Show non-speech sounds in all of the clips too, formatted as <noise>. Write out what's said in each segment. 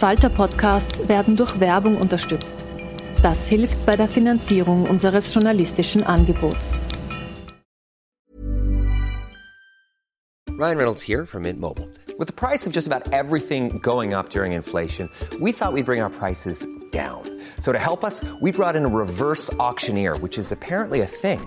Falter-Podcasts werden durch Werbung unterstützt. Das hilft bei der Finanzierung unseres journalistischen Angebots. Ryan Reynolds here from Mint Mobile. With the price of just about everything going up during inflation, we thought we'd bring our prices down. So to help us, we brought in a reverse auctioneer, which is apparently a thing.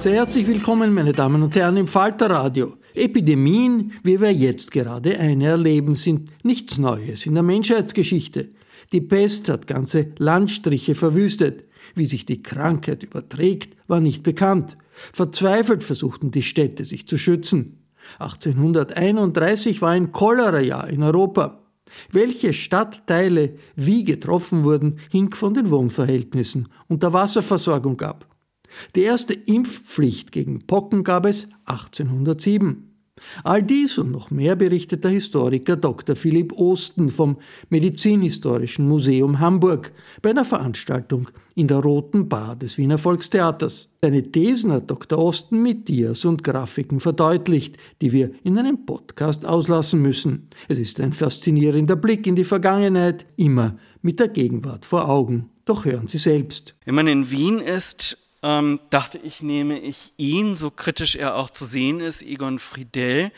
Sehr herzlich willkommen, meine Damen und Herren, im Falterradio. Epidemien, wie wir jetzt gerade eine erleben, sind nichts Neues in der Menschheitsgeschichte. Die Pest hat ganze Landstriche verwüstet. Wie sich die Krankheit überträgt, war nicht bekannt. Verzweifelt versuchten die Städte, sich zu schützen. 1831 war ein Cholera-Jahr in Europa. Welche Stadtteile wie getroffen wurden, hing von den Wohnverhältnissen und der Wasserversorgung ab. Die erste Impfpflicht gegen Pocken gab es 1807. All dies und noch mehr berichtet der Historiker Dr. Philipp Osten vom Medizinhistorischen Museum Hamburg bei einer Veranstaltung in der Roten Bar des Wiener Volkstheaters. Seine Thesen hat Dr. Osten mit Dias und Grafiken verdeutlicht, die wir in einem Podcast auslassen müssen. Es ist ein faszinierender Blick in die Vergangenheit, immer mit der Gegenwart vor Augen. Doch hören Sie selbst. Wenn man in Wien ist, ähm, dachte ich, nehme ich ihn, so kritisch er auch zu sehen ist, Egon Friedel.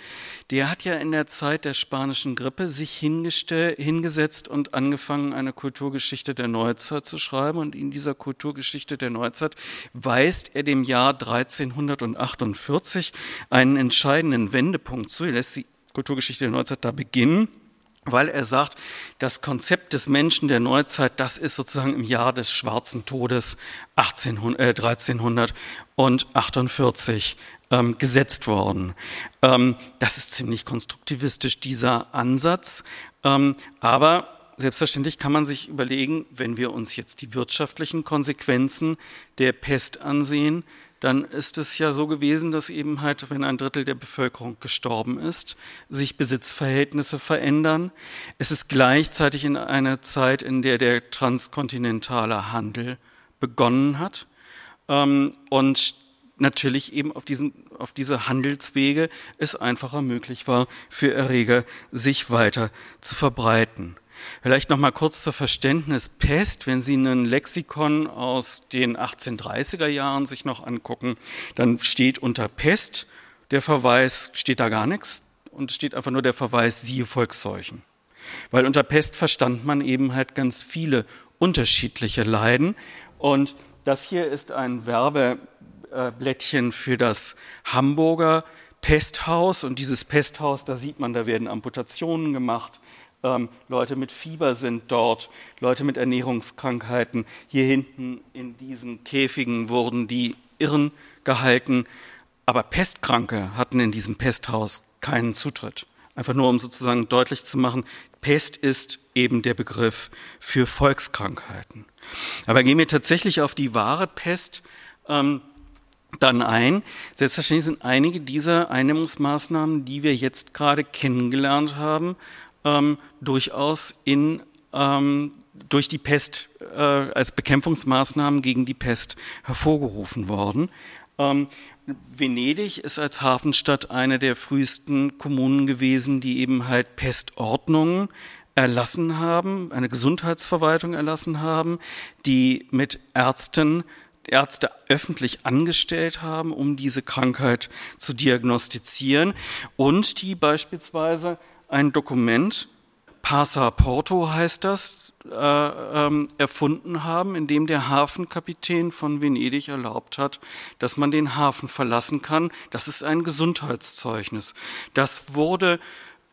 Der hat ja in der Zeit der spanischen Grippe sich hingesetzt und angefangen, eine Kulturgeschichte der Neuzeit zu schreiben. Und in dieser Kulturgeschichte der Neuzeit weist er dem Jahr 1348 einen entscheidenden Wendepunkt zu. Er lässt die Kulturgeschichte der Neuzeit da beginnen weil er sagt, das Konzept des Menschen der Neuzeit, das ist sozusagen im Jahr des schwarzen Todes 1800, äh, 1348 ähm, gesetzt worden. Ähm, das ist ziemlich konstruktivistisch, dieser Ansatz. Ähm, aber selbstverständlich kann man sich überlegen, wenn wir uns jetzt die wirtschaftlichen Konsequenzen der Pest ansehen, dann ist es ja so gewesen, dass eben halt, wenn ein Drittel der Bevölkerung gestorben ist, sich Besitzverhältnisse verändern. Es ist gleichzeitig in einer Zeit, in der der transkontinentale Handel begonnen hat ähm, und natürlich eben auf, diesen, auf diese Handelswege es einfacher möglich war, für Erreger sich weiter zu verbreiten. Vielleicht noch mal kurz zur Verständnis. Pest, wenn Sie ein Lexikon aus den 1830er Jahren sich noch angucken, dann steht unter Pest der Verweis, steht da gar nichts und steht einfach nur der Verweis, siehe Volksseuchen. Weil unter Pest verstand man eben halt ganz viele unterschiedliche Leiden. Und das hier ist ein Werbeblättchen für das Hamburger Pesthaus. Und dieses Pesthaus, da sieht man, da werden Amputationen gemacht ähm, Leute mit Fieber sind dort, Leute mit Ernährungskrankheiten. Hier hinten in diesen Käfigen wurden die Irren gehalten. Aber Pestkranke hatten in diesem Pesthaus keinen Zutritt. Einfach nur, um sozusagen deutlich zu machen, Pest ist eben der Begriff für Volkskrankheiten. Aber gehen wir tatsächlich auf die wahre Pest. Ähm, dann ein. Selbstverständlich sind einige dieser Eindämmungsmaßnahmen, die wir jetzt gerade kennengelernt haben, ähm, durchaus in, ähm, durch die Pest äh, als Bekämpfungsmaßnahmen gegen die Pest hervorgerufen worden. Ähm, Venedig ist als Hafenstadt eine der frühesten Kommunen gewesen, die eben halt Pestordnungen erlassen haben, eine Gesundheitsverwaltung erlassen haben, die mit Ärzten Ärzte öffentlich angestellt haben, um diese Krankheit zu diagnostizieren und die beispielsweise ein Dokument, Passaporto heißt das, äh, ähm, erfunden haben, in dem der Hafenkapitän von Venedig erlaubt hat, dass man den Hafen verlassen kann. Das ist ein Gesundheitszeugnis. Das wurde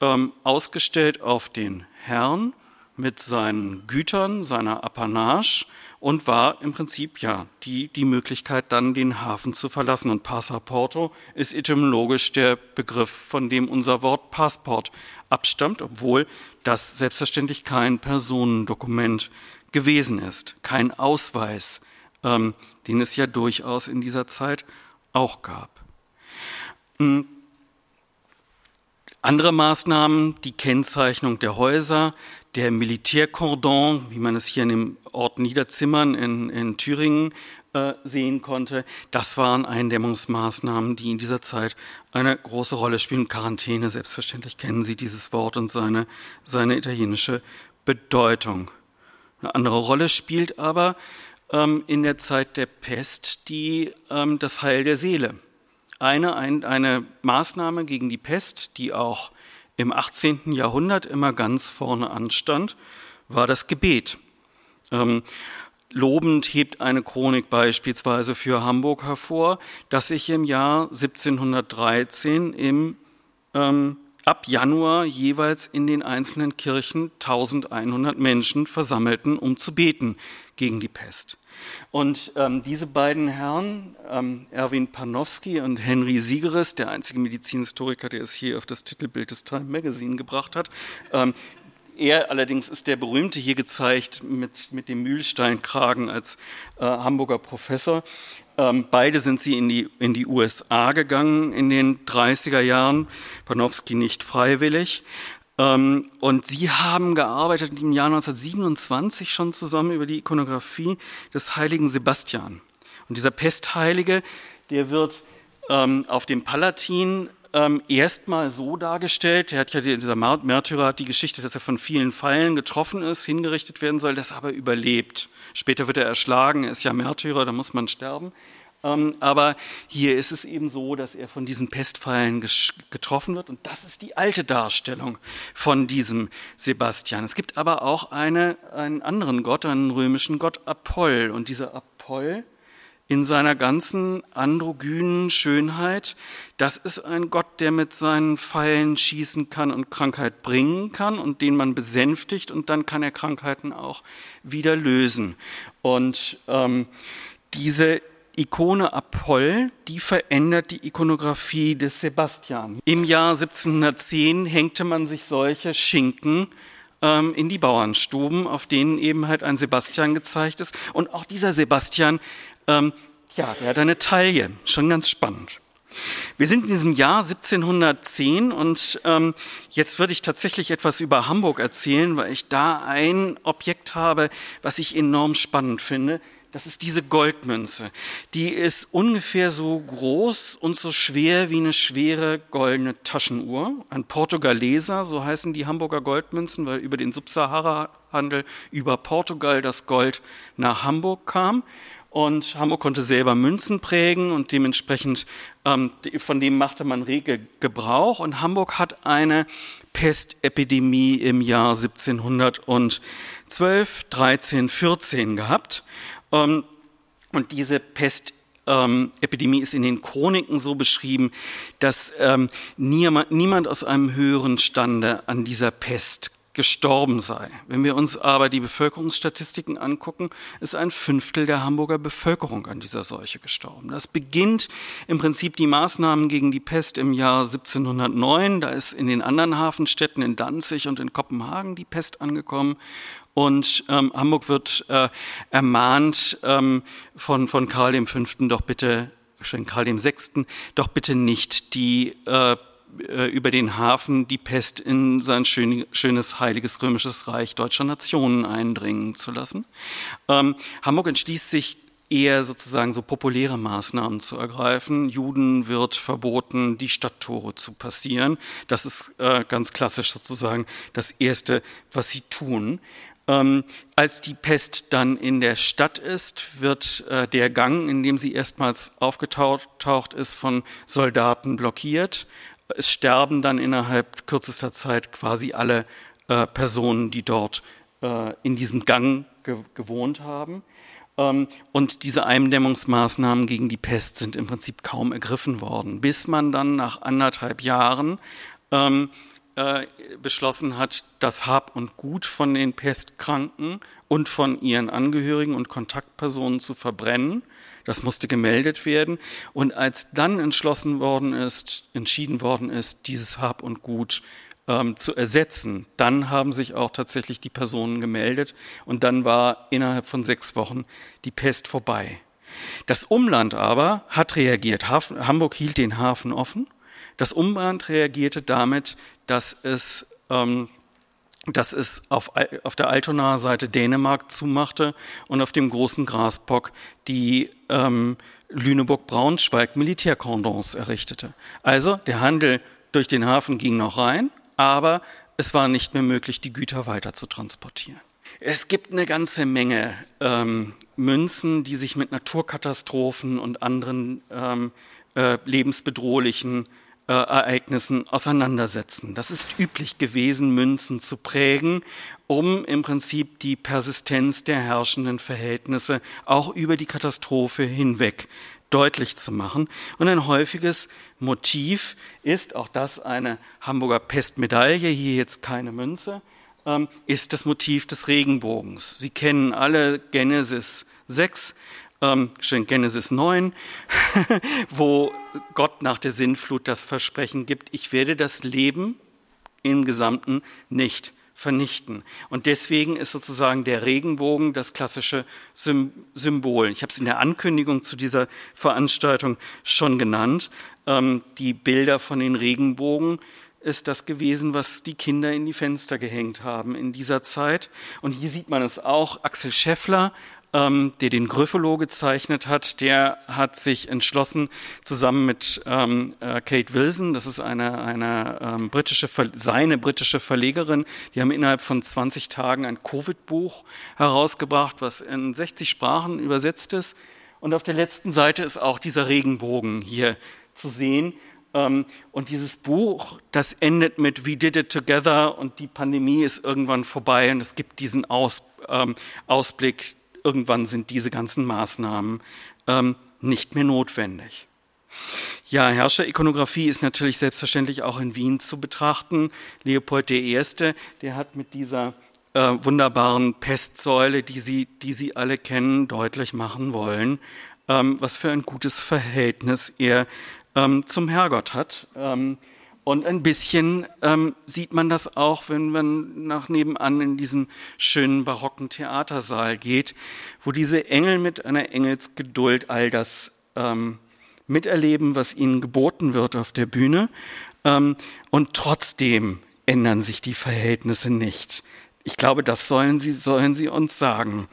ähm, ausgestellt auf den Herrn mit seinen Gütern, seiner Apanage und war im Prinzip ja die, die Möglichkeit, dann den Hafen zu verlassen. Und Passaporto ist etymologisch der Begriff, von dem unser Wort Passport abstammt, obwohl das selbstverständlich kein Personendokument gewesen ist, kein Ausweis, ähm, den es ja durchaus in dieser Zeit auch gab. Hm. Andere Maßnahmen, die Kennzeichnung der Häuser, der Militärkordon, wie man es hier in dem Ort Niederzimmern in, in Thüringen äh, sehen konnte, das waren Eindämmungsmaßnahmen, die in dieser Zeit eine große Rolle spielen. Quarantäne, selbstverständlich kennen Sie dieses Wort und seine, seine italienische Bedeutung. Eine andere Rolle spielt aber ähm, in der Zeit der Pest die, ähm, das Heil der Seele. Eine, ein, eine Maßnahme gegen die Pest, die auch im 18. Jahrhundert immer ganz vorne anstand, war das Gebet. Ähm, lobend hebt eine Chronik beispielsweise für Hamburg hervor, dass sich im Jahr 1713 im, ähm, ab Januar jeweils in den einzelnen Kirchen 1100 Menschen versammelten, um zu beten gegen die Pest. Und ähm, diese beiden Herren, ähm, Erwin Panowski und Henry Siegeres, der einzige Medizinhistoriker, der es hier auf das Titelbild des Time Magazine gebracht hat, ähm, er allerdings ist der berühmte hier gezeigt mit, mit dem Mühlsteinkragen als äh, Hamburger Professor. Ähm, beide sind sie in die, in die USA gegangen in den 30er Jahren, Panowski nicht freiwillig. Ähm, und sie haben gearbeitet im Jahr 1927 schon zusammen über die Ikonografie des heiligen Sebastian. Und dieser Pestheilige, der wird ähm, auf dem Palatin ähm, erstmal so dargestellt, er hat ja dieser Märtyrer hat die Geschichte, dass er von vielen Pfeilen getroffen ist, hingerichtet werden soll, das aber überlebt. Später wird er erschlagen, er ist ja Märtyrer, da muss man sterben. Ähm, aber hier ist es eben so, dass er von diesen Pestpfeilen getroffen wird. Und das ist die alte Darstellung von diesem Sebastian. Es gibt aber auch eine, einen anderen Gott, einen römischen Gott Apoll. Und dieser Apoll in seiner ganzen androgynen Schönheit, das ist ein Gott, der mit seinen Pfeilen schießen kann und Krankheit bringen kann und den man besänftigt und dann kann er Krankheiten auch wieder lösen. Und ähm, diese Ikone Apoll, die verändert die Ikonografie des Sebastian. Im Jahr 1710 hängte man sich solche Schinken ähm, in die Bauernstuben, auf denen eben halt ein Sebastian gezeigt ist. Und auch dieser Sebastian, ähm, ja, der hat eine Taille, schon ganz spannend. Wir sind in diesem Jahr 1710 und ähm, jetzt würde ich tatsächlich etwas über Hamburg erzählen, weil ich da ein Objekt habe, was ich enorm spannend finde. Das ist diese Goldmünze. Die ist ungefähr so groß und so schwer wie eine schwere goldene Taschenuhr. Ein Portugaleser, so heißen die Hamburger Goldmünzen, weil über den Subsahara-Handel über Portugal das Gold nach Hamburg kam. Und Hamburg konnte selber Münzen prägen und dementsprechend ähm, von dem machte man rege Gebrauch. Und Hamburg hat eine Pestepidemie im Jahr 1712, 13, 14 gehabt. Ähm, und diese Pestepidemie ähm, ist in den Chroniken so beschrieben, dass ähm, niemand, niemand aus einem höheren Stande an dieser Pest gestorben sei. Wenn wir uns aber die Bevölkerungsstatistiken angucken, ist ein Fünftel der Hamburger Bevölkerung an dieser Seuche gestorben. Das beginnt im Prinzip die Maßnahmen gegen die Pest im Jahr 1709. Da ist in den anderen Hafenstädten in Danzig und in Kopenhagen die Pest angekommen. Und ähm, Hamburg wird äh, ermahnt ähm, von, von Karl V. doch bitte schon Karl VI., doch bitte nicht die äh, äh, über den Hafen die Pest in sein schön, schönes heiliges römisches Reich deutscher Nationen eindringen zu lassen. Ähm, Hamburg entschließt sich eher sozusagen so populäre Maßnahmen zu ergreifen. Juden wird verboten, die Stadttore zu passieren. Das ist äh, ganz klassisch sozusagen das Erste, was sie tun. Ähm, als die Pest dann in der Stadt ist, wird äh, der Gang, in dem sie erstmals aufgetaucht ist, von Soldaten blockiert. Es sterben dann innerhalb kürzester Zeit quasi alle äh, Personen, die dort äh, in diesem Gang ge gewohnt haben. Ähm, und diese Eindämmungsmaßnahmen gegen die Pest sind im Prinzip kaum ergriffen worden, bis man dann nach anderthalb Jahren ähm, äh, beschlossen hat, das Hab und Gut von den Pestkranken und von ihren Angehörigen und Kontaktpersonen zu verbrennen. Das musste gemeldet werden. Und als dann entschlossen worden ist, entschieden worden ist, dieses Hab und Gut ähm, zu ersetzen, dann haben sich auch tatsächlich die Personen gemeldet und dann war innerhalb von sechs Wochen die Pest vorbei. Das Umland aber hat reagiert. Hamburg hielt den Hafen offen. Das Umland reagierte damit, dass es, ähm, dass es auf, auf der Altonaer Seite Dänemark zumachte und auf dem großen Grasbock die ähm, Lüneburg-Braunschweig Militärkordons errichtete. Also der Handel durch den Hafen ging noch rein, aber es war nicht mehr möglich, die Güter weiter zu transportieren. Es gibt eine ganze Menge ähm, Münzen, die sich mit Naturkatastrophen und anderen ähm, äh, lebensbedrohlichen Ereignissen auseinandersetzen. Das ist üblich gewesen, Münzen zu prägen, um im Prinzip die Persistenz der herrschenden Verhältnisse auch über die Katastrophe hinweg deutlich zu machen. Und ein häufiges Motiv ist, auch das eine Hamburger Pestmedaille, hier jetzt keine Münze, ähm, ist das Motiv des Regenbogens. Sie kennen alle Genesis 6, ähm, Genesis 9, <laughs> wo Gott nach der Sinnflut das Versprechen gibt, ich werde das Leben im Gesamten nicht vernichten. Und deswegen ist sozusagen der Regenbogen das klassische Symbol. Ich habe es in der Ankündigung zu dieser Veranstaltung schon genannt. Ähm, die Bilder von den Regenbogen ist das gewesen, was die Kinder in die Fenster gehängt haben in dieser Zeit. Und hier sieht man es auch. Axel Scheffler ähm, der den Gryffalo gezeichnet hat, der hat sich entschlossen, zusammen mit ähm, äh, Kate Wilson, das ist eine, eine ähm, britische, seine britische Verlegerin, die haben innerhalb von 20 Tagen ein Covid-Buch herausgebracht, was in 60 Sprachen übersetzt ist. Und auf der letzten Seite ist auch dieser Regenbogen hier zu sehen. Ähm, und dieses Buch, das endet mit We Did It Together und die Pandemie ist irgendwann vorbei und es gibt diesen Aus, ähm, Ausblick, irgendwann sind diese ganzen Maßnahmen ähm, nicht mehr notwendig. Ja, Herrscherikonographie ist natürlich selbstverständlich auch in Wien zu betrachten. Leopold I., der hat mit dieser äh, wunderbaren Pestsäule, die Sie, die Sie alle kennen, deutlich machen wollen, ähm, was für ein gutes Verhältnis er ähm, zum Herrgott hat. Ähm, und ein bisschen ähm, sieht man das auch, wenn man nach nebenan in diesen schönen barocken Theatersaal geht, wo diese Engel mit einer Engelsgeduld all das ähm, miterleben, was ihnen geboten wird auf der Bühne. Ähm, und trotzdem ändern sich die Verhältnisse nicht. Ich glaube, das sollen sie, sollen sie uns sagen.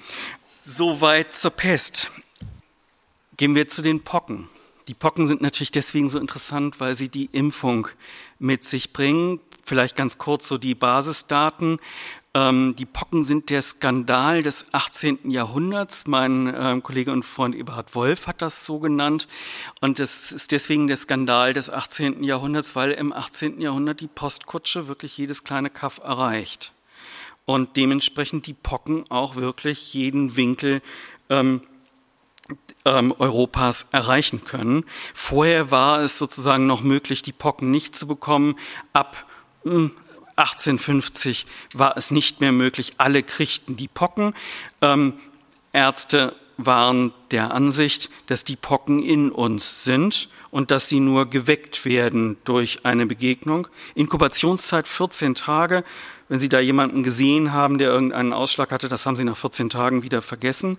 Soweit zur Pest. Gehen wir zu den Pocken. Die Pocken sind natürlich deswegen so interessant, weil sie die Impfung mit sich bringen. Vielleicht ganz kurz so die Basisdaten. Ähm, die Pocken sind der Skandal des 18. Jahrhunderts. Mein ähm, Kollege und Freund Eberhard Wolf hat das so genannt. Und das ist deswegen der Skandal des 18. Jahrhunderts, weil im 18. Jahrhundert die Postkutsche wirklich jedes kleine Kaff erreicht. Und dementsprechend die Pocken auch wirklich jeden Winkel ähm, ähm, Europas erreichen können. Vorher war es sozusagen noch möglich, die Pocken nicht zu bekommen. Ab hm, 1850 war es nicht mehr möglich. Alle kriegten die Pocken. Ähm, Ärzte waren der Ansicht, dass die Pocken in uns sind und dass sie nur geweckt werden durch eine Begegnung. Inkubationszeit 14 Tage. Wenn Sie da jemanden gesehen haben, der irgendeinen Ausschlag hatte, das haben Sie nach 14 Tagen wieder vergessen.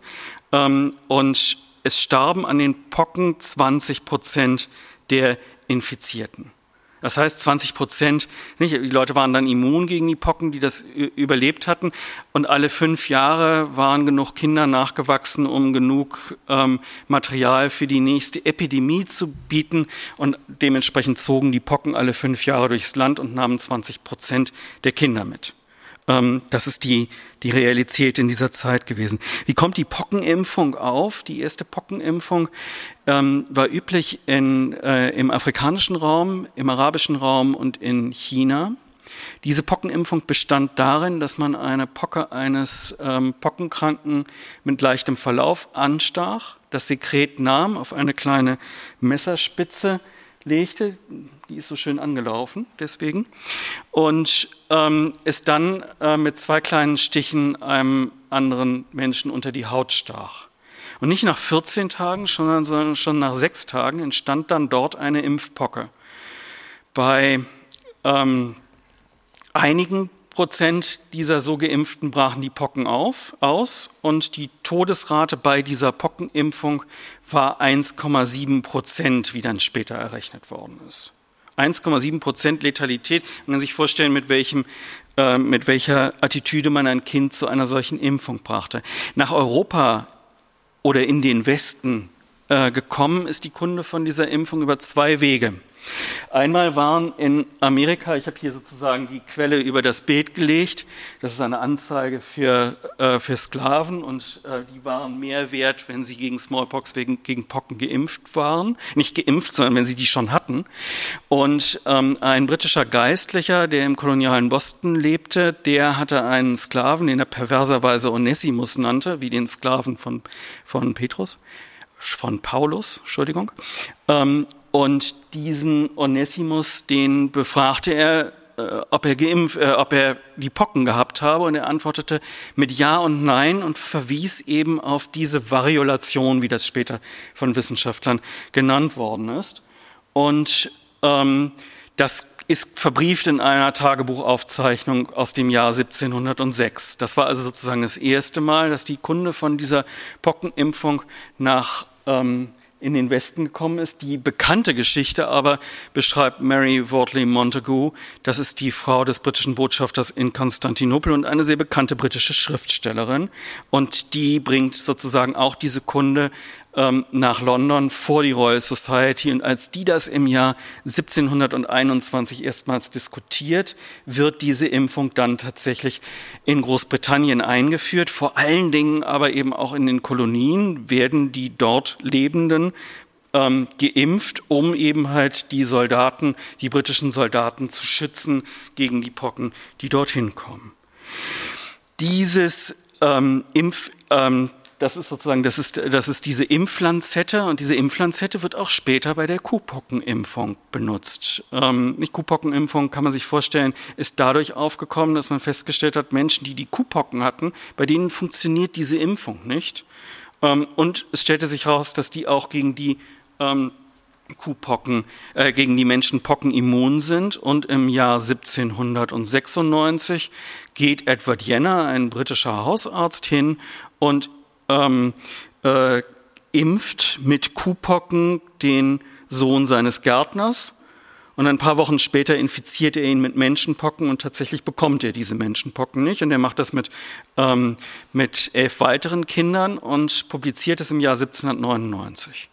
Ähm, und es starben an den Pocken 20 Prozent der Infizierten. Das heißt, 20 Prozent, nicht, die Leute waren dann immun gegen die Pocken, die das überlebt hatten. Und alle fünf Jahre waren genug Kinder nachgewachsen, um genug ähm, Material für die nächste Epidemie zu bieten. Und dementsprechend zogen die Pocken alle fünf Jahre durchs Land und nahmen 20 Prozent der Kinder mit. Ähm, das ist die, die Realität in dieser Zeit gewesen. Wie kommt die Pockenimpfung auf? Die erste Pockenimpfung ähm, war üblich in, äh, im afrikanischen Raum, im arabischen Raum und in China. Diese Pockenimpfung bestand darin, dass man eine Pocke eines ähm, Pockenkranken mit leichtem Verlauf anstach, das Sekret nahm, auf eine kleine Messerspitze legte, die ist so schön angelaufen, deswegen, und ähm, es dann äh, mit zwei kleinen Stichen einem anderen Menschen unter die Haut stach. Und nicht nach 14 Tagen, sondern schon nach sechs Tagen entstand dann dort eine Impfpocke. Bei ähm, einigen Prozent dieser so Geimpften brachen die Pocken auf, aus und die Todesrate bei dieser Pockenimpfung war 1,7 Prozent, wie dann später errechnet worden ist. 1,7 Prozent Letalität. Man kann sich vorstellen, mit welchem äh, mit welcher Attitüde man ein Kind zu einer solchen Impfung brachte. Nach Europa oder in den Westen äh, gekommen ist die Kunde von dieser Impfung über zwei Wege. Einmal waren in Amerika, ich habe hier sozusagen die Quelle über das Bild gelegt, das ist eine Anzeige für, äh, für Sklaven und äh, die waren mehr wert, wenn sie gegen Smallpox, wegen, gegen Pocken geimpft waren. Nicht geimpft, sondern wenn sie die schon hatten. Und ähm, ein britischer Geistlicher, der im kolonialen Boston lebte, der hatte einen Sklaven, den er perverserweise Onesimus nannte, wie den Sklaven von, von Petrus von Paulus, Entschuldigung. Ähm, und diesen Onesimus, den befragte er, äh, ob er geimpft, äh, ob er die Pocken gehabt habe, und er antwortete mit Ja und Nein und verwies eben auf diese Variolation, wie das später von Wissenschaftlern genannt worden ist. Und ähm, das ist verbrieft in einer Tagebuchaufzeichnung aus dem Jahr 1706. Das war also sozusagen das erste Mal, dass die Kunde von dieser Pockenimpfung nach ähm, in den Westen gekommen ist. Die bekannte Geschichte aber beschreibt Mary Wortley Montagu. Das ist die Frau des britischen Botschafters in Konstantinopel und eine sehr bekannte britische Schriftstellerin. Und die bringt sozusagen auch diese Kunde ähm, nach London vor die Royal Society. Und als die das im Jahr 1721 erstmals diskutiert, wird diese Impfung dann tatsächlich in Großbritannien eingeführt. Vor allen Dingen aber eben auch in den Kolonien werden die dort Lebenden ähm, geimpft, um eben halt die Soldaten, die britischen Soldaten zu schützen gegen die Pocken, die dorthin kommen. Dieses ähm, Impf, ähm, das ist sozusagen, das ist, das ist diese Impflanzette und diese Impflanzette wird auch später bei der Kuhpockenimpfung benutzt. Ähm, die Kuhpockenimpfung kann man sich vorstellen, ist dadurch aufgekommen, dass man festgestellt hat, Menschen, die die Kuhpocken hatten, bei denen funktioniert diese Impfung nicht. Ähm, und es stellte sich heraus, dass die auch gegen die ähm, Kuhpocken, äh, gegen die Menschen Pocken immun sind. Und im Jahr 1796 geht Edward Jenner, ein britischer Hausarzt, hin und ähm, äh, impft mit Kuhpocken den Sohn seines Gärtners. Und ein paar Wochen später infiziert er ihn mit Menschenpocken und tatsächlich bekommt er diese Menschenpocken nicht. Und er macht das mit, ähm, mit elf weiteren Kindern und publiziert es im Jahr 1799.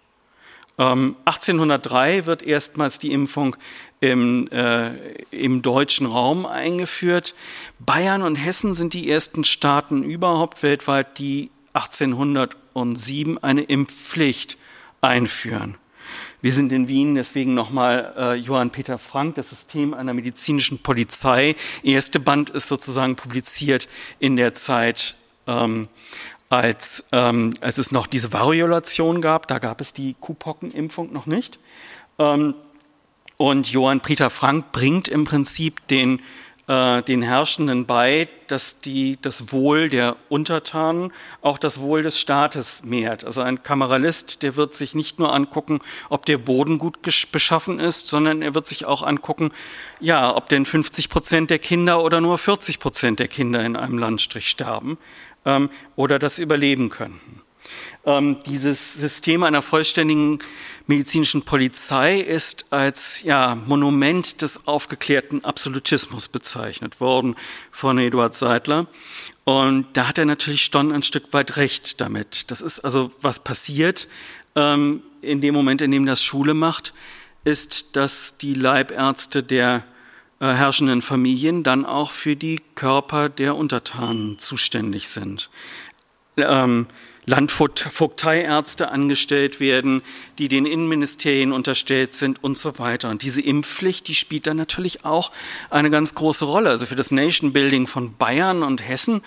Ähm, 1803 wird erstmals die Impfung im, äh, im deutschen Raum eingeführt. Bayern und Hessen sind die ersten Staaten überhaupt weltweit, die 1807 eine Impfpflicht einführen. Wir sind in Wien, deswegen nochmal äh, Johann Peter Frank, das System einer medizinischen Polizei. Erste Band ist sozusagen publiziert in der Zeit, ähm, als, ähm, als es noch diese Variolation gab. Da gab es die Kuhpockenimpfung noch nicht. Ähm, und Johann Peter Frank bringt im Prinzip den äh, den Herrschenden bei, dass die, das Wohl der Untertanen auch das Wohl des Staates mehrt. Also ein Kameralist, der wird sich nicht nur angucken, ob der Boden gut beschaffen ist, sondern er wird sich auch angucken, ja, ob denn 50 Prozent der Kinder oder nur 40 Prozent der Kinder in einem Landstrich sterben ähm, oder das überleben könnten. Ähm, dieses System einer vollständigen medizinischen Polizei ist als ja, Monument des aufgeklärten Absolutismus bezeichnet worden von Eduard Seidler. Und da hat er natürlich schon ein Stück weit recht damit. Das ist also, was passiert ähm, in dem Moment, in dem das Schule macht, ist, dass die Leibärzte der äh, herrschenden Familien dann auch für die Körper der Untertanen zuständig sind. Ähm, Landvogteiärzte angestellt werden, die den Innenministerien unterstellt sind und so weiter. Und diese Impfpflicht, die spielt dann natürlich auch eine ganz große Rolle. Also für das Nation Building von Bayern und Hessen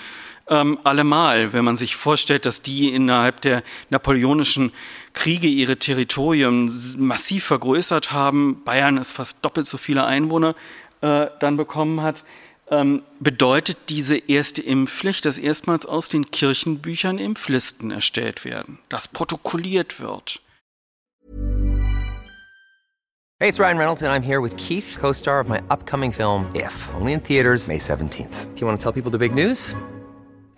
ähm, allemal, wenn man sich vorstellt, dass die innerhalb der napoleonischen Kriege ihre Territorien massiv vergrößert haben. Bayern ist fast doppelt so viele Einwohner äh, dann bekommen hat bedeutet diese erste Impfpflicht, dass erstmals aus den Kirchenbüchern Impflisten erstellt werden, dass protokolliert wird. Hey, it's Ryan Reynolds and I'm here with Keith, co-star of my upcoming film If, only in theaters May 17th. Do you want to tell people the big news?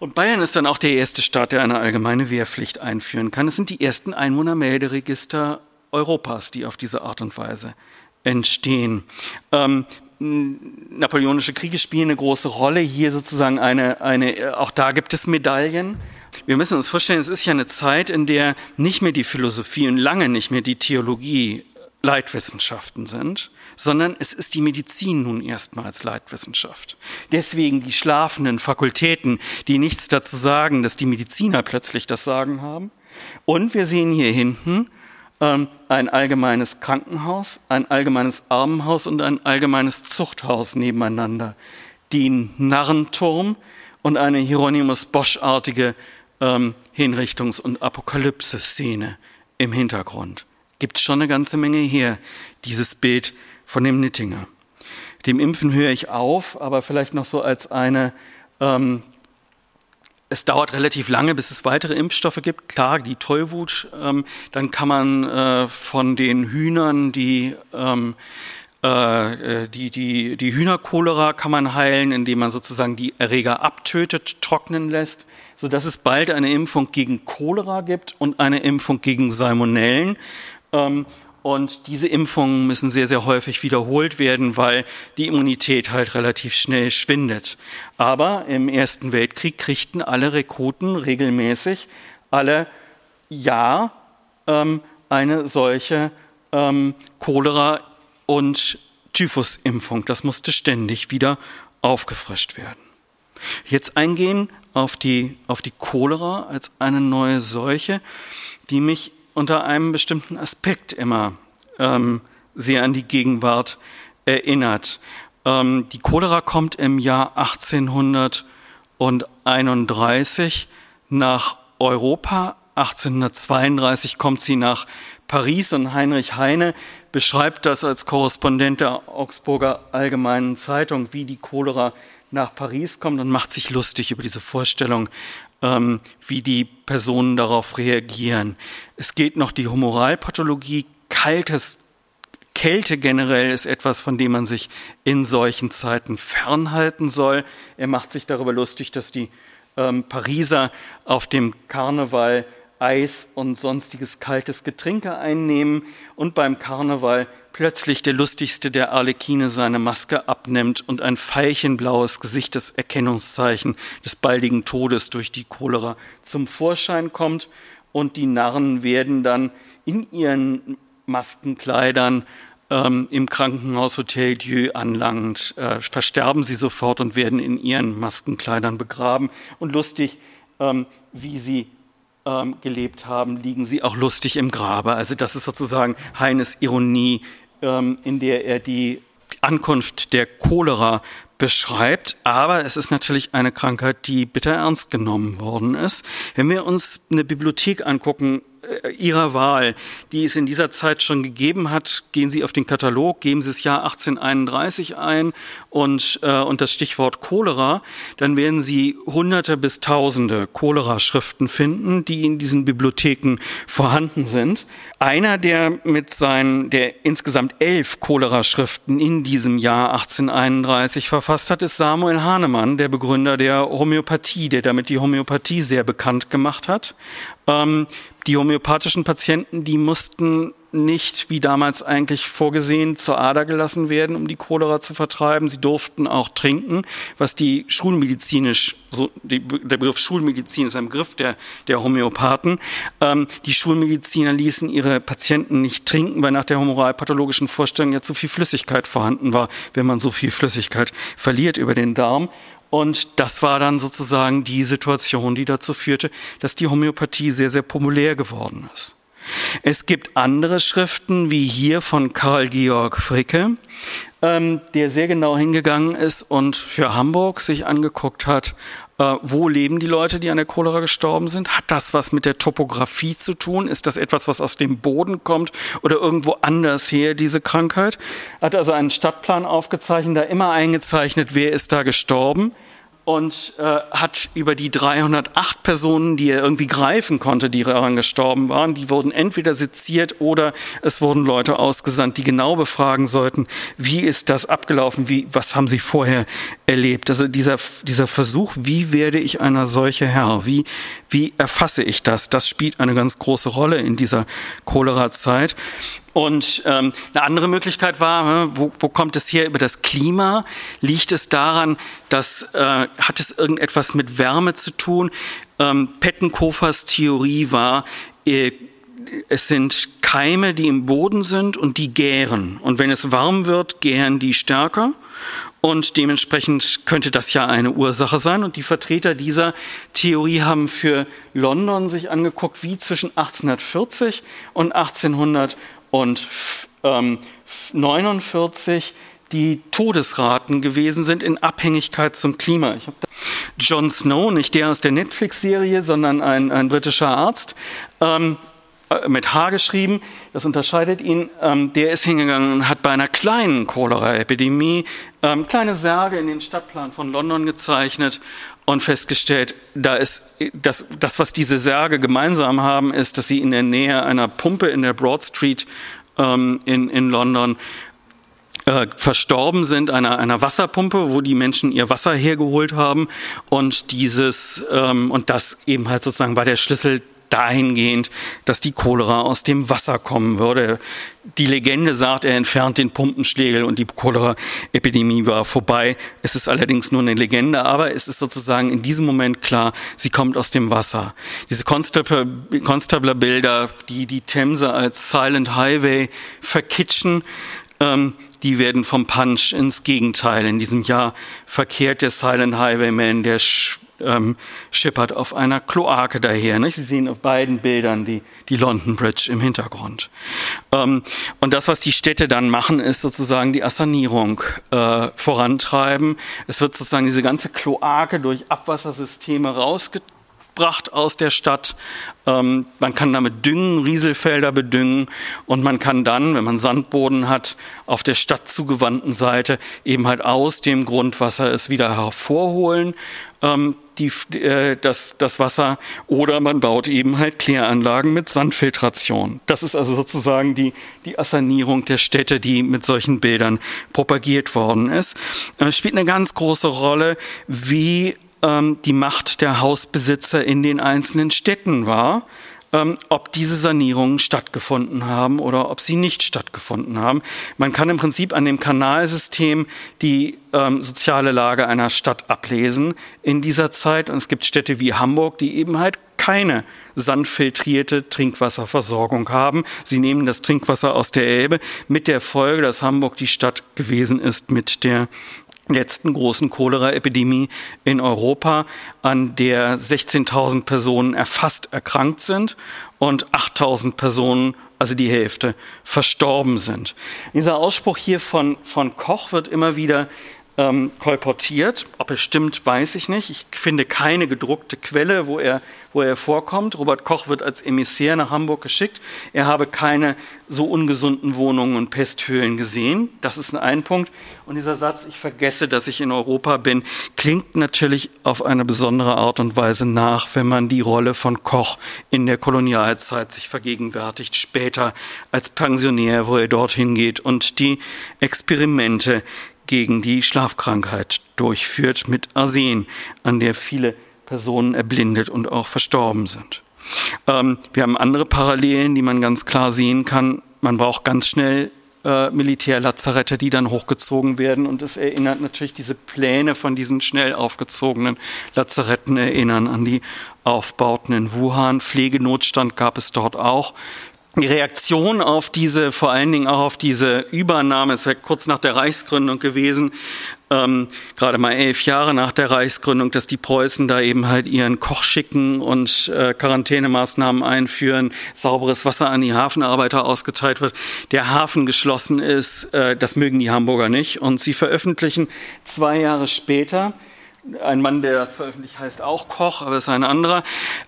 Und Bayern ist dann auch der erste Staat, der eine allgemeine Wehrpflicht einführen kann. Es sind die ersten Einwohnermelderegister Europas, die auf diese Art und Weise entstehen. Ähm, napoleonische Kriege spielen eine große Rolle. Hier sozusagen eine, eine, auch da gibt es Medaillen. Wir müssen uns vorstellen, es ist ja eine Zeit, in der nicht mehr die Philosophie und lange nicht mehr die Theologie Leitwissenschaften sind, sondern es ist die Medizin nun erstmals Leitwissenschaft. Deswegen die schlafenden Fakultäten, die nichts dazu sagen, dass die Mediziner plötzlich das Sagen haben. Und wir sehen hier hinten ähm, ein allgemeines Krankenhaus, ein allgemeines Armenhaus und ein allgemeines Zuchthaus nebeneinander. Den Narrenturm und eine Hieronymus Bosch-artige ähm, Hinrichtungs- und Apokalypse-Szene im Hintergrund gibt schon eine ganze Menge her, dieses Bild von dem Nittinger. Dem Impfen höre ich auf, aber vielleicht noch so als eine, ähm, es dauert relativ lange, bis es weitere Impfstoffe gibt. Klar, die Tollwut, ähm, dann kann man äh, von den Hühnern die ähm, äh, die, die, die Hühnercholera kann man heilen, indem man sozusagen die Erreger abtötet, trocknen lässt, sodass es bald eine Impfung gegen Cholera gibt und eine Impfung gegen Salmonellen. Ähm, und diese Impfungen müssen sehr, sehr häufig wiederholt werden, weil die Immunität halt relativ schnell schwindet. Aber im Ersten Weltkrieg kriegten alle Rekruten regelmäßig alle Jahr ähm, eine solche ähm, Cholera- und Typhusimpfung. Das musste ständig wieder aufgefrischt werden. Jetzt eingehen auf die, auf die Cholera als eine neue Seuche, die mich unter einem bestimmten Aspekt immer ähm, sehr an die Gegenwart erinnert. Ähm, die Cholera kommt im Jahr 1831 nach Europa. 1832 kommt sie nach Paris und Heinrich Heine beschreibt das als Korrespondent der Augsburger Allgemeinen Zeitung, wie die Cholera nach Paris kommt und macht sich lustig über diese Vorstellung, ähm, wie die Personen darauf reagieren. Es geht noch die Humoralpathologie, kaltes Kälte generell ist etwas, von dem man sich in solchen Zeiten fernhalten soll. Er macht sich darüber lustig, dass die ähm, Pariser auf dem Karneval Eis und sonstiges kaltes Getränke einnehmen und beim Karneval plötzlich der lustigste der Arlekine seine Maske abnimmt und ein veilchenblaues Gesicht, das Erkennungszeichen des baldigen Todes durch die Cholera zum Vorschein kommt und die Narren werden dann in ihren Maskenkleidern ähm, im Krankenhaus Hotel Dieu anlangend, äh, versterben sie sofort und werden in ihren Maskenkleidern begraben. Und lustig, ähm, wie sie ähm, gelebt haben, liegen sie auch lustig im Grabe. Also das ist sozusagen Heines Ironie, ähm, in der er die Ankunft der Cholera beschreibt. Aber es ist natürlich eine Krankheit, die bitter ernst genommen worden ist. Wenn wir uns eine Bibliothek angucken, Ihrer Wahl, die es in dieser Zeit schon gegeben hat, gehen Sie auf den Katalog, geben Sie das Jahr 1831 ein und, äh, und das Stichwort Cholera, dann werden Sie Hunderte bis Tausende Cholera-Schriften finden, die in diesen Bibliotheken vorhanden sind. Einer, der mit seinen, der insgesamt elf Cholera-Schriften in diesem Jahr 1831 verfasst hat, ist Samuel Hahnemann, der Begründer der Homöopathie, der damit die Homöopathie sehr bekannt gemacht hat. Ähm, die homöopathischen Patienten, die mussten nicht, wie damals eigentlich vorgesehen, zur Ader gelassen werden, um die Cholera zu vertreiben. Sie durften auch trinken, was die schulmedizinisch, so die, der Begriff Schulmedizin ist ein Begriff der, der Homöopathen. Ähm, die Schulmediziner ließen ihre Patienten nicht trinken, weil nach der humoralpathologischen Vorstellung ja zu viel Flüssigkeit vorhanden war, wenn man so viel Flüssigkeit verliert über den Darm. Und das war dann sozusagen die Situation, die dazu führte, dass die Homöopathie sehr, sehr populär geworden ist. Es gibt andere Schriften, wie hier von Karl Georg Fricke, ähm, der sehr genau hingegangen ist und für Hamburg sich angeguckt hat, äh, wo leben die Leute, die an der Cholera gestorben sind? Hat das was mit der Topografie zu tun? Ist das etwas, was aus dem Boden kommt oder irgendwo anders her, diese Krankheit? Hat also einen Stadtplan aufgezeichnet, da immer eingezeichnet, wer ist da gestorben und äh, hat über die 308 Personen, die er irgendwie greifen konnte, die daran gestorben waren, die wurden entweder seziert oder es wurden Leute ausgesandt, die genau befragen sollten, wie ist das abgelaufen, wie, was haben sie vorher erlebt. Also dieser, dieser Versuch, wie werde ich einer solche Herr, wie, wie erfasse ich das, das spielt eine ganz große Rolle in dieser Cholera-Zeit. Und ähm, eine andere Möglichkeit war, ne, wo, wo kommt es her über das Klima? Liegt es daran, dass äh, hat es irgendetwas mit Wärme zu tun? Ähm, Pettenkofers Theorie war, äh, es sind Keime, die im Boden sind und die gären. Und wenn es warm wird, gären die stärker. Und dementsprechend könnte das ja eine Ursache sein. Und die Vertreter dieser Theorie haben für London sich angeguckt, wie zwischen 1840 und 1800 und ähm, 49 die Todesraten gewesen sind in Abhängigkeit zum Klima. Ich John Snow, nicht der aus der Netflix-Serie, sondern ein, ein britischer Arzt, ähm, äh, mit H geschrieben, das unterscheidet ihn, ähm, der ist hingegangen und hat bei einer kleinen Cholera-Epidemie ähm, kleine Särge in den Stadtplan von London gezeichnet und festgestellt, da ist das, das, was diese Särge gemeinsam haben, ist, dass sie in der Nähe einer Pumpe in der Broad Street ähm, in, in London äh, verstorben sind, einer, einer Wasserpumpe, wo die Menschen ihr Wasser hergeholt haben und dieses ähm, und das eben halt sozusagen war der Schlüssel dahingehend, dass die Cholera aus dem Wasser kommen würde. Die Legende sagt, er entfernt den Pumpenschlägel und die Cholera-Epidemie war vorbei. Es ist allerdings nur eine Legende, aber es ist sozusagen in diesem Moment klar, sie kommt aus dem Wasser. Diese Constabler-Bilder, die die Themse als Silent Highway verkitschen, ähm, die werden vom Punch ins Gegenteil. In diesem Jahr verkehrt der Silent Highwayman, der ähm, schippert auf einer Kloake daher. Nicht? Sie sehen auf beiden Bildern die, die London Bridge im Hintergrund. Ähm, und das, was die Städte dann machen, ist sozusagen die Assanierung äh, vorantreiben. Es wird sozusagen diese ganze Kloake durch Abwassersysteme rausgetragen rausgebracht aus der Stadt. Ähm, man kann damit düngen, Rieselfelder bedüngen und man kann dann, wenn man Sandboden hat, auf der stadtzugewandten Seite eben halt aus dem Grundwasser es wieder hervorholen. Ähm, die, äh, das, das Wasser oder man baut eben halt Kläranlagen mit Sandfiltration. Das ist also sozusagen die, die Assanierung der Städte, die mit solchen Bildern propagiert worden ist. Es spielt eine ganz große Rolle, wie ähm, die Macht der Hausbesitzer in den einzelnen Städten war, ob diese Sanierungen stattgefunden haben oder ob sie nicht stattgefunden haben. Man kann im Prinzip an dem Kanalsystem die ähm, soziale Lage einer Stadt ablesen in dieser Zeit. Und es gibt Städte wie Hamburg, die eben halt keine sandfiltrierte Trinkwasserversorgung haben. Sie nehmen das Trinkwasser aus der Elbe mit der Folge, dass Hamburg die Stadt gewesen ist mit der letzten großen Cholera-Epidemie in Europa, an der 16.000 Personen erfasst erkrankt sind und 8.000 Personen, also die Hälfte, verstorben sind. Dieser Ausspruch hier von, von Koch wird immer wieder ähm, kolportiert. Ob es stimmt, weiß ich nicht. Ich finde keine gedruckte Quelle, wo er, wo er vorkommt. Robert Koch wird als Emissär nach Hamburg geschickt. Er habe keine so ungesunden Wohnungen und Pesthöhlen gesehen. Das ist ein Punkt. Und dieser Satz, ich vergesse, dass ich in Europa bin, klingt natürlich auf eine besondere Art und Weise nach, wenn man die Rolle von Koch in der Kolonialzeit sich vergegenwärtigt, später als Pensionär, wo er dorthin geht und die Experimente gegen die Schlafkrankheit durchführt mit Arsen, an der viele Personen erblindet und auch verstorben sind. Ähm, wir haben andere Parallelen, die man ganz klar sehen kann. Man braucht ganz schnell äh, Militärlazarette, die dann hochgezogen werden. Und es erinnert natürlich diese Pläne von diesen schnell aufgezogenen Lazaretten erinnern an die Aufbauten in Wuhan. Pflegenotstand gab es dort auch die Reaktion auf diese, vor allen Dingen auch auf diese Übernahme, es wäre kurz nach der Reichsgründung gewesen, ähm, gerade mal elf Jahre nach der Reichsgründung, dass die Preußen da eben halt ihren Koch schicken und äh, Quarantänemaßnahmen einführen, sauberes Wasser an die Hafenarbeiter ausgeteilt wird, der Hafen geschlossen ist, äh, das mögen die Hamburger nicht. Und sie veröffentlichen zwei Jahre später ein Mann, der das veröffentlicht, heißt auch Koch, aber ist ein anderer.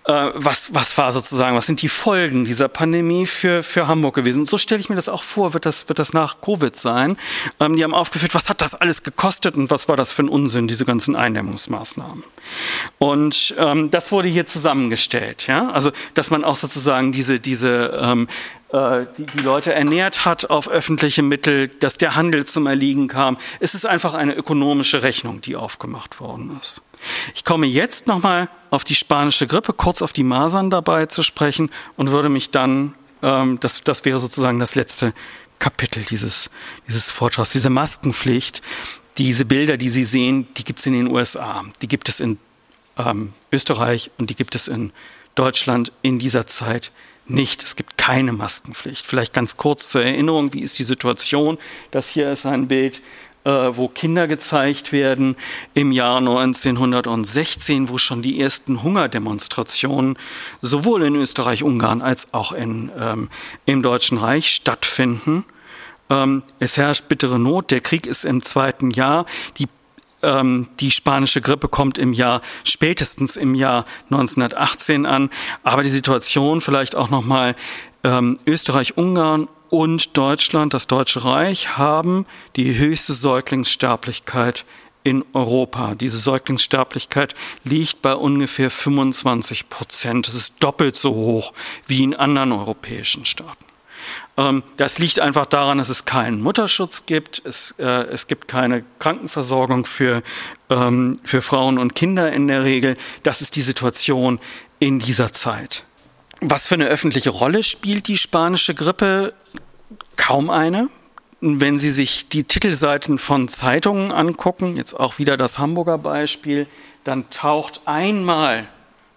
Äh, was, was war sozusagen, was sind die Folgen dieser Pandemie für, für Hamburg gewesen? Und so stelle ich mir das auch vor, wird das, wird das nach Covid sein. Ähm, die haben aufgeführt, was hat das alles gekostet und was war das für ein Unsinn, diese ganzen Eindämmungsmaßnahmen. Und ähm, das wurde hier zusammengestellt. Ja? Also, dass man auch sozusagen diese, diese ähm, äh, die, die Leute ernährt hat auf öffentliche Mittel, dass der Handel zum Erliegen kam. Es ist einfach eine ökonomische Rechnung, die aufgemacht worden ist. Ich komme jetzt nochmal auf die spanische Grippe, kurz auf die Masern dabei zu sprechen und würde mich dann, ähm, das, das wäre sozusagen das letzte Kapitel dieses, dieses Vortrags, diese Maskenpflicht. Diese Bilder, die Sie sehen, die gibt es in den USA, die gibt es in ähm, Österreich und die gibt es in Deutschland in dieser Zeit nicht. Es gibt keine Maskenpflicht. Vielleicht ganz kurz zur Erinnerung, wie ist die Situation? Das hier ist ein Bild, äh, wo Kinder gezeigt werden im Jahr 1916, wo schon die ersten Hungerdemonstrationen sowohl in Österreich, Ungarn als auch in, ähm, im Deutschen Reich stattfinden. Ähm, es herrscht bittere Not, der Krieg ist im zweiten Jahr. Die ähm, die spanische Grippe kommt im Jahr, spätestens im Jahr 1918 an. Aber die Situation vielleicht auch nochmal ähm, Österreich, Ungarn und Deutschland, das Deutsche Reich, haben die höchste Säuglingssterblichkeit in Europa. Diese Säuglingssterblichkeit liegt bei ungefähr 25 Prozent. Das ist doppelt so hoch wie in anderen europäischen Staaten. Ähm, das liegt einfach daran, dass es keinen Mutterschutz gibt. Es, äh, es gibt keine Krankenversorgung für, ähm, für Frauen und Kinder in der Regel. Das ist die Situation in dieser Zeit. Was für eine öffentliche Rolle spielt die spanische Grippe? Kaum eine. Wenn Sie sich die Titelseiten von Zeitungen angucken, jetzt auch wieder das Hamburger Beispiel, dann taucht einmal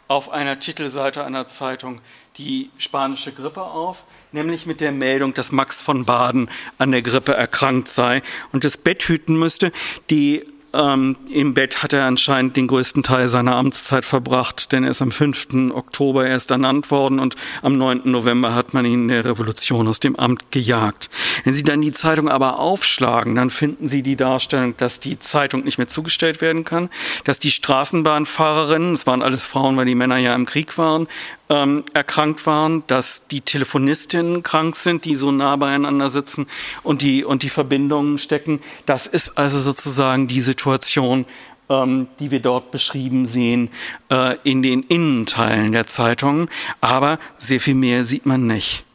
auf einer Titelseite einer Zeitung die spanische Grippe auf nämlich mit der Meldung, dass Max von Baden an der Grippe erkrankt sei und das Bett hüten müsste. Die ähm, Im Bett hat er anscheinend den größten Teil seiner Amtszeit verbracht, denn er ist am 5. Oktober erst ernannt worden und am 9. November hat man ihn in der Revolution aus dem Amt gejagt. Wenn Sie dann die Zeitung aber aufschlagen, dann finden Sie die Darstellung, dass die Zeitung nicht mehr zugestellt werden kann, dass die Straßenbahnfahrerinnen, es waren alles Frauen, weil die Männer ja im Krieg waren, ähm, erkrankt waren, dass die Telefonistinnen krank sind, die so nah beieinander sitzen und die, und die Verbindungen stecken. Das ist also sozusagen die Situation, ähm, die wir dort beschrieben sehen äh, in den Innenteilen der Zeitung. Aber sehr viel mehr sieht man nicht.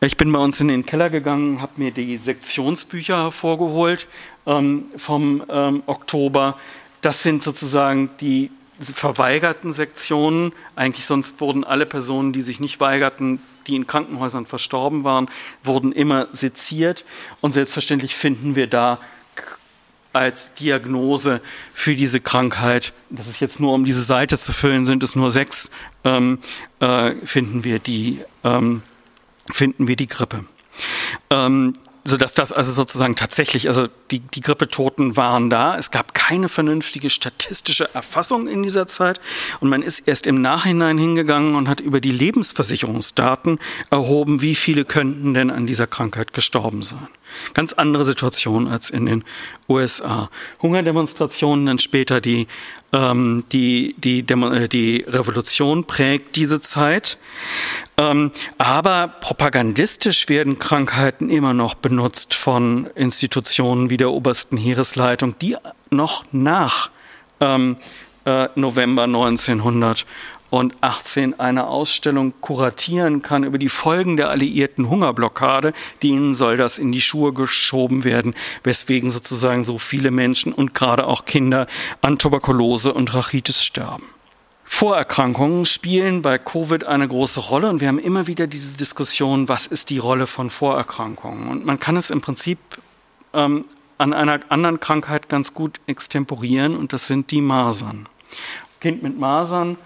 Ich bin bei uns in den Keller gegangen, habe mir die Sektionsbücher hervorgeholt ähm, vom ähm, Oktober. Das sind sozusagen die verweigerten Sektionen. Eigentlich sonst wurden alle Personen, die sich nicht weigerten, die in Krankenhäusern verstorben waren, wurden immer seziert. Und selbstverständlich finden wir da als Diagnose für diese Krankheit, das ist jetzt nur um diese Seite zu füllen, sind es nur sechs, ähm, äh, finden wir die, ähm, finden wir die Grippe. Ähm, so dass das also sozusagen tatsächlich, also die, die Grippetoten waren da. Es gab keine vernünftige statistische Erfassung in dieser Zeit und man ist erst im Nachhinein hingegangen und hat über die Lebensversicherungsdaten erhoben, wie viele könnten denn an dieser Krankheit gestorben sein. Ganz andere Situation als in den USA. Hungerdemonstrationen, dann später die, ähm, die, die, Demo äh, die Revolution prägt diese Zeit. Ähm, aber propagandistisch werden Krankheiten immer noch benutzt von Institutionen wie der obersten Heeresleitung, die noch nach ähm, äh, November 1900 und 18 eine Ausstellung kuratieren kann über die Folgen der alliierten Hungerblockade, denen soll das in die Schuhe geschoben werden, weswegen sozusagen so viele Menschen und gerade auch Kinder an Tuberkulose und Rachitis sterben. Vorerkrankungen spielen bei Covid eine große Rolle und wir haben immer wieder diese Diskussion, was ist die Rolle von Vorerkrankungen? Und man kann es im Prinzip ähm, an einer anderen Krankheit ganz gut extemporieren und das sind die Masern. Kind mit Masern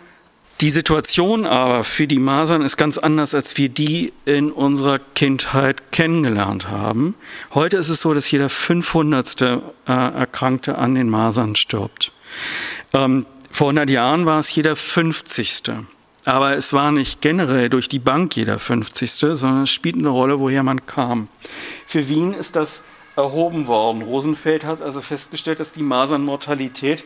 die Situation aber für die Masern ist ganz anders, als wir die in unserer Kindheit kennengelernt haben. Heute ist es so, dass jeder 500. Äh, Erkrankte an den Masern stirbt. Ähm, vor 100 Jahren war es jeder 50. Aber es war nicht generell durch die Bank jeder 50., sondern es spielt eine Rolle, woher man kam. Für Wien ist das erhoben worden. Rosenfeld hat also festgestellt, dass die Masernmortalität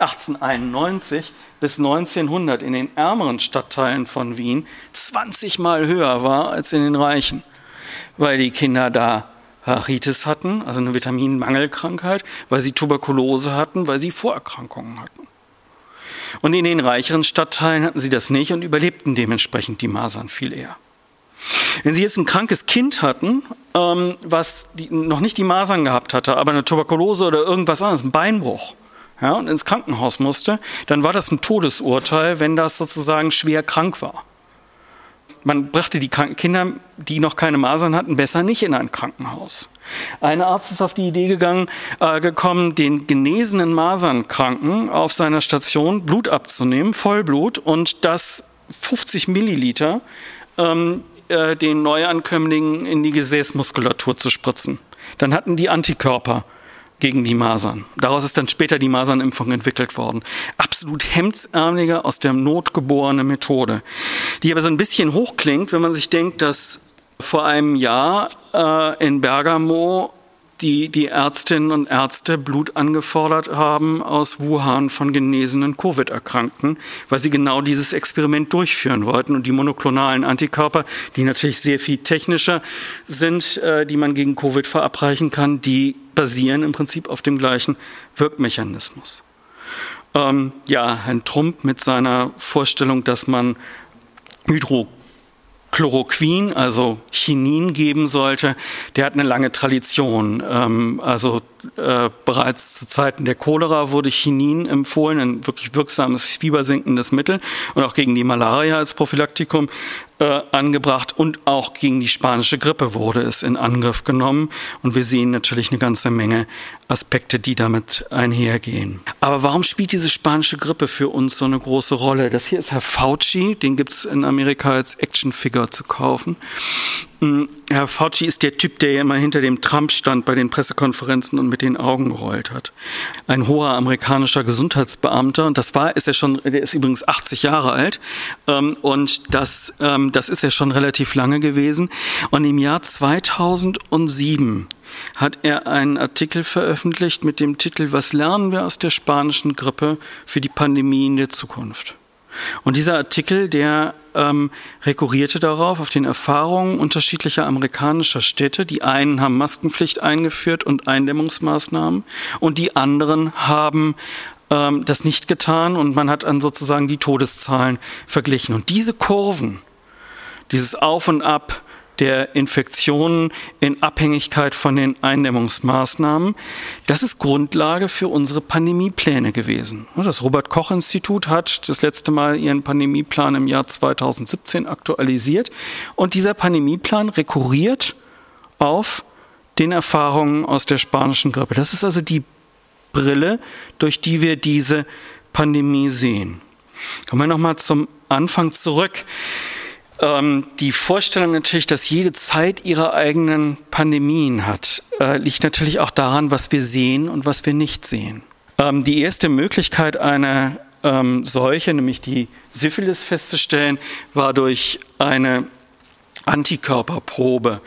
1891 bis 1900 in den ärmeren Stadtteilen von Wien 20 Mal höher war als in den reichen, weil die Kinder da Haritis hatten, also eine Vitaminmangelkrankheit, weil sie Tuberkulose hatten, weil sie Vorerkrankungen hatten. Und in den reicheren Stadtteilen hatten sie das nicht und überlebten dementsprechend die Masern viel eher. Wenn Sie jetzt ein krankes Kind hatten, ähm, was noch nicht die Masern gehabt hatte, aber eine Tuberkulose oder irgendwas anderes, ein Beinbruch, ja, und ins Krankenhaus musste, dann war das ein Todesurteil, wenn das sozusagen schwer krank war. Man brachte die Kinder, die noch keine Masern hatten, besser nicht in ein Krankenhaus. Ein Arzt ist auf die Idee gegangen, äh, gekommen, den genesenen Masernkranken auf seiner Station Blut abzunehmen, Vollblut, und das 50 Milliliter ähm, äh, den Neuankömmlingen in die Gesäßmuskulatur zu spritzen. Dann hatten die Antikörper gegen die Masern. Daraus ist dann später die Masernimpfung entwickelt worden. Absolut hemdsärmeliger, aus der Not geborene Methode, die aber so ein bisschen hochklingt, wenn man sich denkt, dass vor einem Jahr äh, in Bergamo die die Ärztinnen und Ärzte Blut angefordert haben aus Wuhan von genesenen Covid-Erkrankten, weil sie genau dieses Experiment durchführen wollten. Und die monoklonalen Antikörper, die natürlich sehr viel technischer sind, äh, die man gegen Covid verabreichen kann, die basieren im Prinzip auf dem gleichen Wirkmechanismus. Ähm, ja, Herrn Trump mit seiner Vorstellung, dass man Hydro Chloroquin, also Chinin geben sollte, der hat eine lange Tradition. Ähm, also äh, bereits zu Zeiten der Cholera wurde Chinin empfohlen, ein wirklich wirksames fiebersenkendes Mittel und auch gegen die Malaria als Prophylaktikum äh, angebracht und auch gegen die spanische Grippe wurde es in Angriff genommen. Und wir sehen natürlich eine ganze Menge Aspekte, die damit einhergehen. Aber warum spielt diese spanische Grippe für uns so eine große Rolle? Das hier ist Herr Fauci, den gibt es in Amerika als Actionfigure zu kaufen. Hm, Herr Fauci ist der Typ, der ja immer hinter dem Trump stand bei den Pressekonferenzen und mit den Augen gerollt hat. Ein hoher amerikanischer Gesundheitsbeamter, und das war, ist er schon, der ist übrigens 80 Jahre alt, ähm, und das, ähm, das ist er schon relativ lange gewesen. Und im Jahr 2007 hat er einen Artikel veröffentlicht mit dem Titel Was lernen wir aus der spanischen Grippe für die Pandemie in der Zukunft? Und dieser Artikel, der ähm, rekurrierte darauf, auf den Erfahrungen unterschiedlicher amerikanischer Städte. Die einen haben Maskenpflicht eingeführt und Eindämmungsmaßnahmen und die anderen haben ähm, das nicht getan und man hat dann sozusagen die Todeszahlen verglichen. Und diese Kurven, dieses Auf und Ab, der Infektionen in Abhängigkeit von den Eindämmungsmaßnahmen. Das ist Grundlage für unsere Pandemiepläne gewesen. Das Robert Koch Institut hat das letzte Mal ihren Pandemieplan im Jahr 2017 aktualisiert und dieser Pandemieplan rekurriert auf den Erfahrungen aus der spanischen Grippe. Das ist also die Brille, durch die wir diese Pandemie sehen. Kommen wir nochmal zum Anfang zurück. Ähm, die Vorstellung natürlich, dass jede Zeit ihre eigenen Pandemien hat, äh, liegt natürlich auch daran, was wir sehen und was wir nicht sehen. Ähm, die erste Möglichkeit, eine ähm, Seuche, nämlich die Syphilis festzustellen, war durch eine Antikörperprobe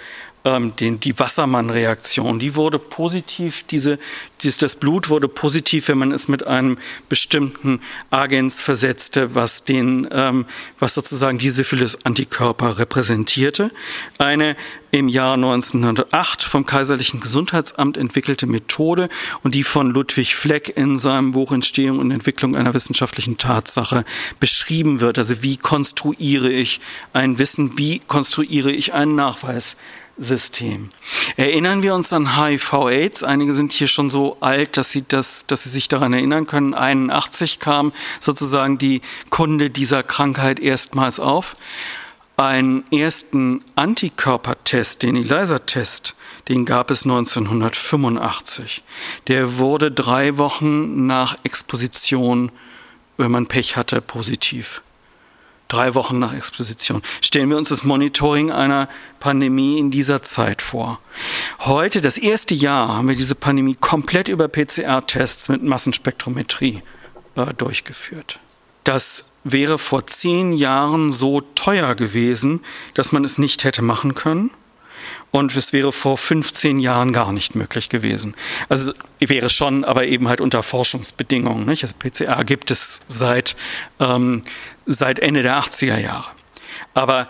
ähm, den, die Wassermann-Reaktion, die wurde positiv, diese, dies, das Blut wurde positiv, wenn man es mit einem bestimmten Agens versetzte, was den, ähm, was sozusagen die Syphilis-Antikörper repräsentierte. Eine im Jahr 1908 vom Kaiserlichen Gesundheitsamt entwickelte Methode und die von Ludwig Fleck in seinem Buch Entstehung und Entwicklung einer wissenschaftlichen Tatsache beschrieben wird. Also wie konstruiere ich ein Wissen, wie konstruiere ich einen Nachweis? System. Erinnern wir uns an HIV-AIDS. Einige sind hier schon so alt, dass sie, das, dass sie sich daran erinnern können. 81 kam sozusagen die Kunde dieser Krankheit erstmals auf. Einen ersten Antikörpertest, den ELISA-Test, den gab es 1985. Der wurde drei Wochen nach Exposition, wenn man Pech hatte, positiv drei Wochen nach Exposition. Stellen wir uns das Monitoring einer Pandemie in dieser Zeit vor. Heute, das erste Jahr, haben wir diese Pandemie komplett über PCR-Tests mit Massenspektrometrie äh, durchgeführt. Das wäre vor zehn Jahren so teuer gewesen, dass man es nicht hätte machen können. Und es wäre vor 15 Jahren gar nicht möglich gewesen. Also wäre schon, aber eben halt unter Forschungsbedingungen. Nicht? Also PCR gibt es seit, ähm, seit Ende der 80er Jahre. Aber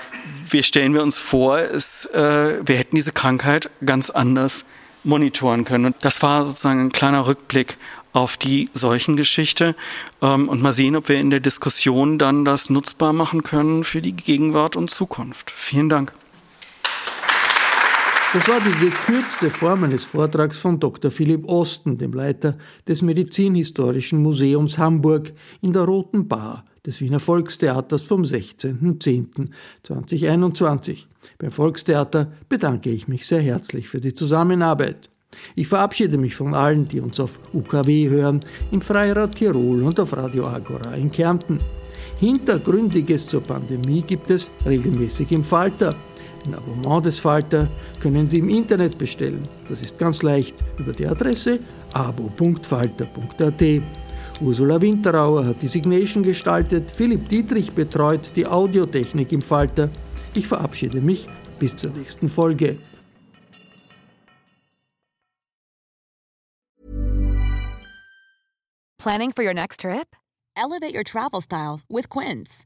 wir stellen wir uns vor, es, äh, wir hätten diese Krankheit ganz anders monitoren können. Und das war sozusagen ein kleiner Rückblick auf die Seuchengeschichte ähm, und mal sehen, ob wir in der Diskussion dann das nutzbar machen können für die Gegenwart und Zukunft. Vielen Dank. Das war die gekürzte Form meines Vortrags von Dr. Philipp Osten, dem Leiter des Medizinhistorischen Museums Hamburg in der Roten Bar des Wiener Volkstheaters vom 16.10.2021. Beim Volkstheater bedanke ich mich sehr herzlich für die Zusammenarbeit. Ich verabschiede mich von allen, die uns auf UKW hören, im Freirad Tirol und auf Radio Agora in Kärnten. Hintergründiges zur Pandemie gibt es regelmäßig im Falter. Ein Abonnement des Falter können Sie im Internet bestellen. Das ist ganz leicht über die Adresse abo.falter.at. Ursula Winterauer hat die Signation gestaltet, Philipp Dietrich betreut die Audiotechnik im Falter. Ich verabschiede mich bis zur nächsten Folge. Planning for your next trip? Elevate your travel style with Quince.